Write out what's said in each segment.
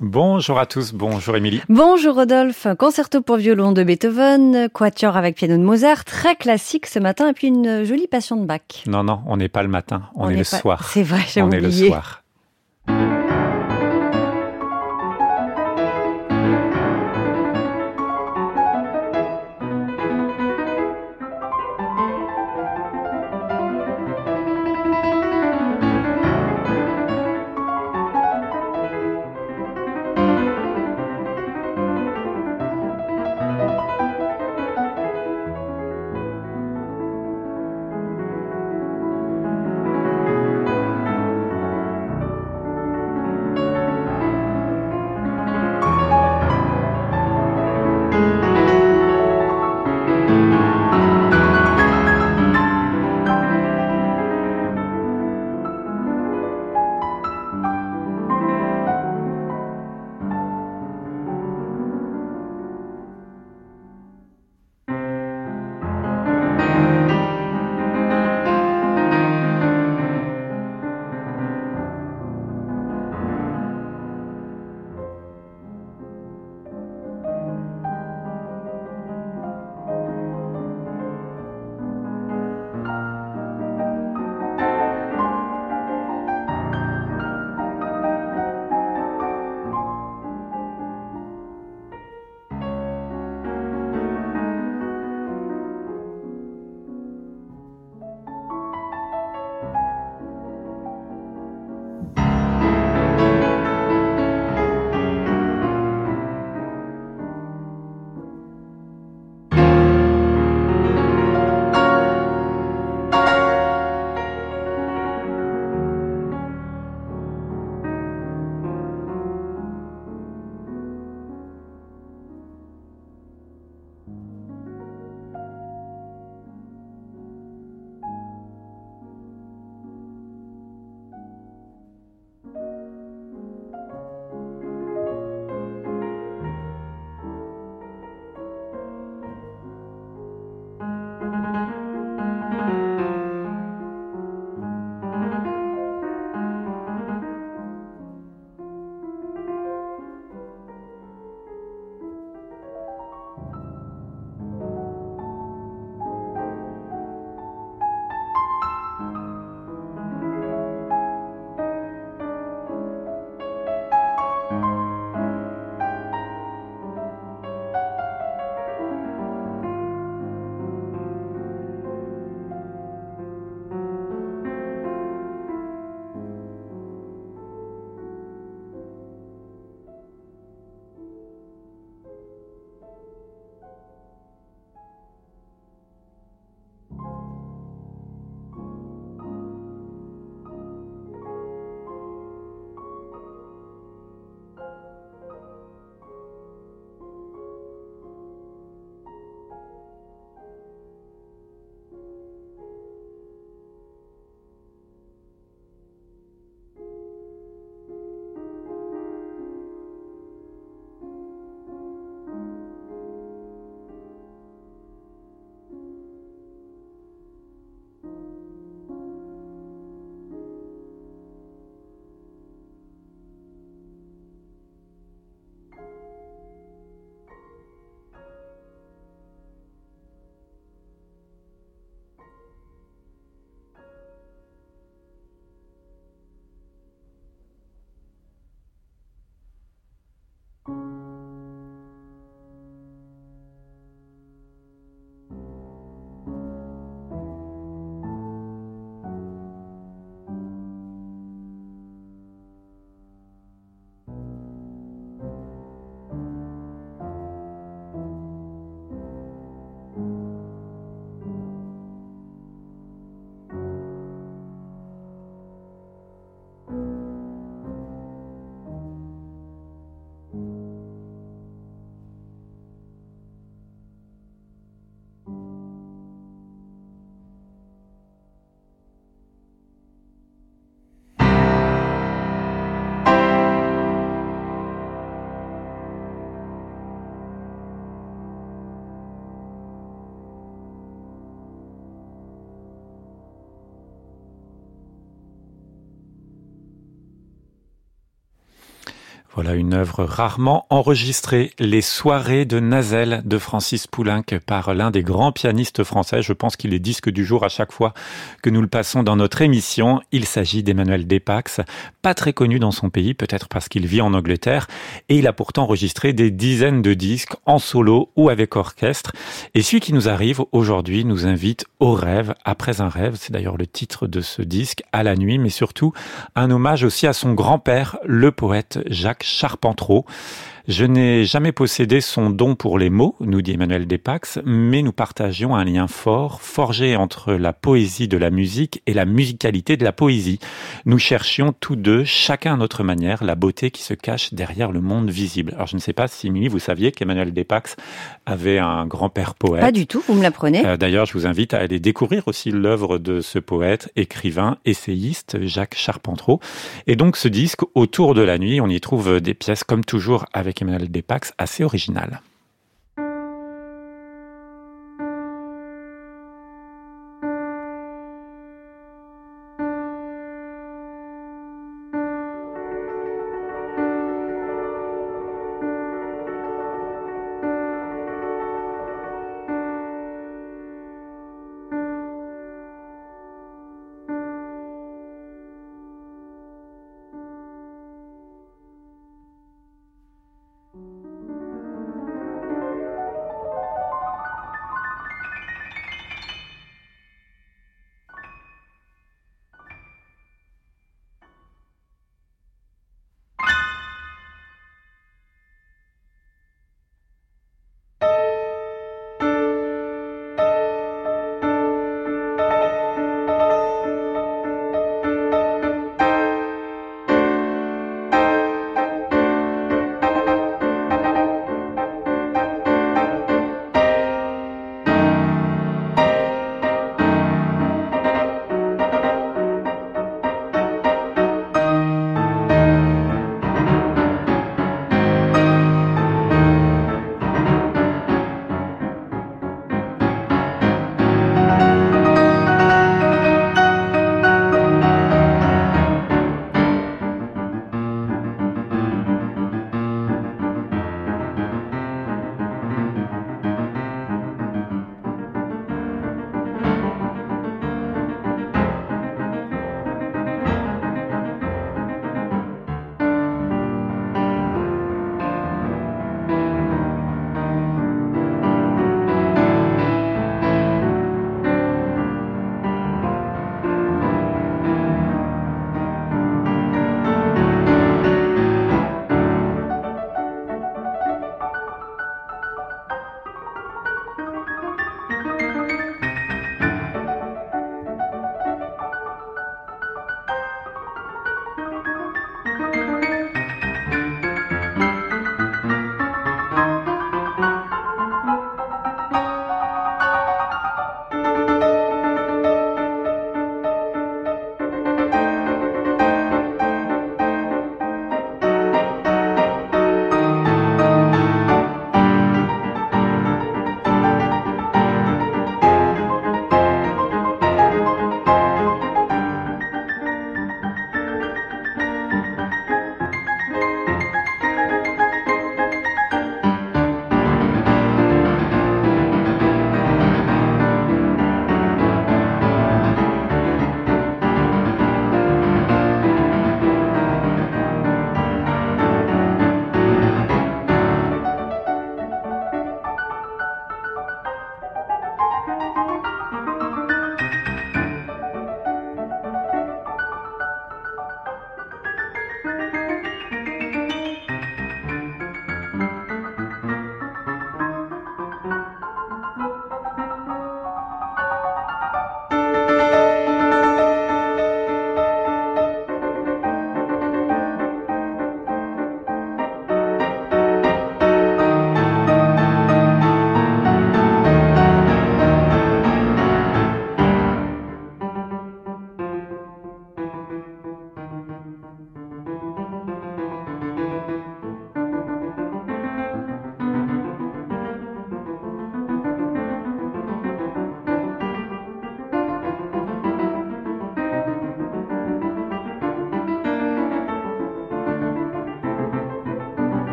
Bonjour à tous, bonjour Émilie. Bonjour Rodolphe, concerto pour violon de Beethoven, quatuor avec piano de Mozart, très classique ce matin, et puis une jolie passion de Bach. Non, non, on n'est pas le matin, on, est, le soir. C'est vrai, j'ai On est le soir. Voilà une œuvre rarement enregistrée, Les soirées de Nazel de Francis Poulenc par l'un des grands pianistes français. Je pense qu'il est disque du jour à chaque fois que nous le passons dans notre émission. Il s'agit d'Emmanuel Despax, pas très connu dans son pays, peut-être parce qu'il vit en Angleterre, et il a pourtant enregistré des dizaines de disques en solo ou avec orchestre. Et celui qui nous arrive aujourd'hui nous invite au rêve, après un rêve, c'est d'ailleurs le titre de ce disque, à la nuit, mais surtout un hommage aussi à son grand-père, le poète Jacques Charpentreau. Je n'ai jamais possédé son don pour les mots, nous dit Emmanuel Despax, mais nous partagions un lien fort, forgé entre la poésie de la musique et la musicalité de la poésie. Nous cherchions tous deux, chacun à notre manière, la beauté qui se cache derrière le monde visible. Alors je ne sais pas si, Mimi, vous saviez qu'Emmanuel Despax avait un grand-père poète. Pas du tout, vous me l'apprenez. Euh, D'ailleurs, je vous invite à aller découvrir aussi l'œuvre de ce poète, écrivain, essayiste, Jacques Charpentreau. Et donc ce disque, Autour de la nuit, on y trouve des pièces comme toujours avec avec Emmanuel Despax assez original.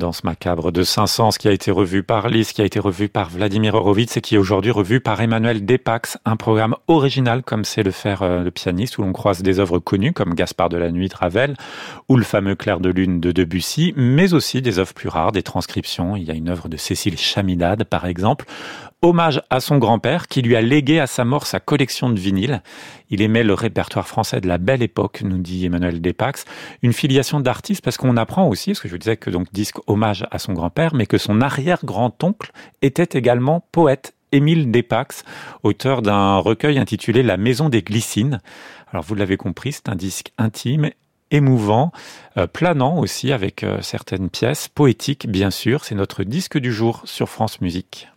danse macabre de Saint-Saëns qui a été revue par Liszt, qui a été revue par Vladimir Horowitz et qui est aujourd'hui revue par Emmanuel Despax, un programme original comme c'est le faire euh, le pianiste où l'on croise des œuvres connues comme Gaspard de la Nuit Ravel ou le fameux Clair de Lune de Debussy, mais aussi des œuvres plus rares, des transcriptions. Il y a une œuvre de Cécile Chamidad par exemple, hommage à son grand-père qui lui a légué à sa mort sa collection de vinyles. Il aimait le répertoire français de la belle époque, nous dit Emmanuel Despax. Une filiation d'artiste parce qu'on apprend aussi, parce que je disais que donc disque hommage à son grand-père, mais que son arrière-grand-oncle était également poète. Émile Despax, auteur d'un recueil intitulé La Maison des Glycines. Alors vous l'avez compris, c'est un disque intime émouvant, euh, planant aussi avec euh, certaines pièces, poétiques bien sûr. C'est notre disque du jour sur France Musique.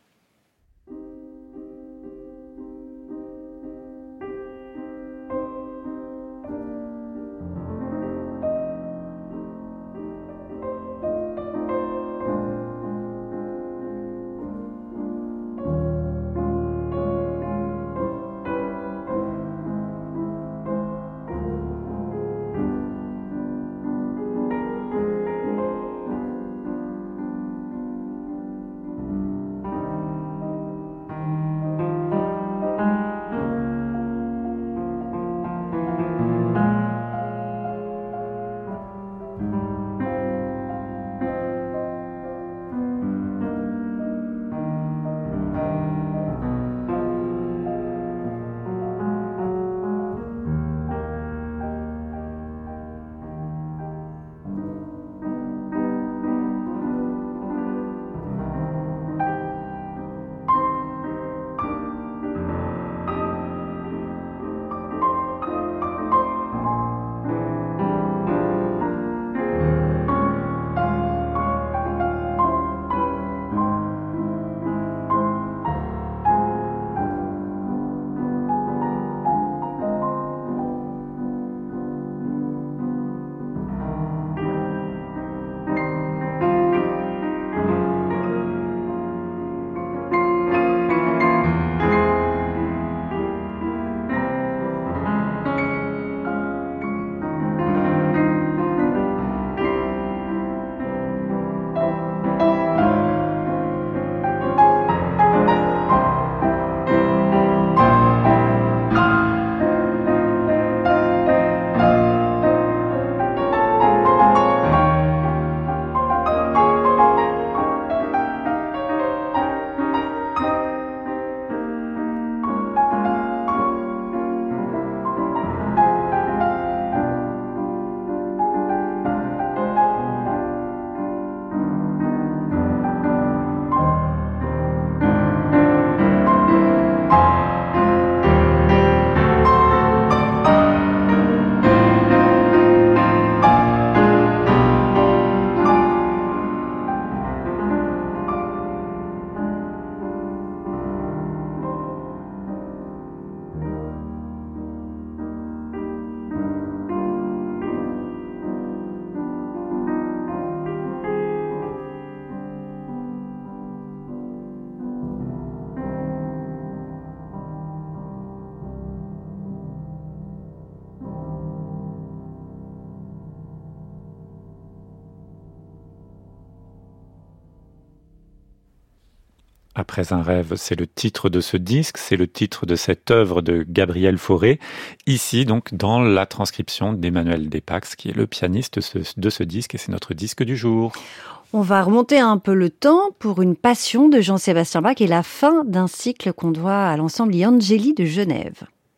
Après un rêve, c'est le titre de ce disque, c'est le titre de cette œuvre de Gabriel Fauré, ici donc dans la transcription d'Emmanuel Despax, qui est le pianiste de ce disque et c'est notre disque du jour. On va remonter un peu le temps pour une passion de Jean-Sébastien Bach et la fin d'un cycle qu'on doit à l'ensemble Angeli de Genève.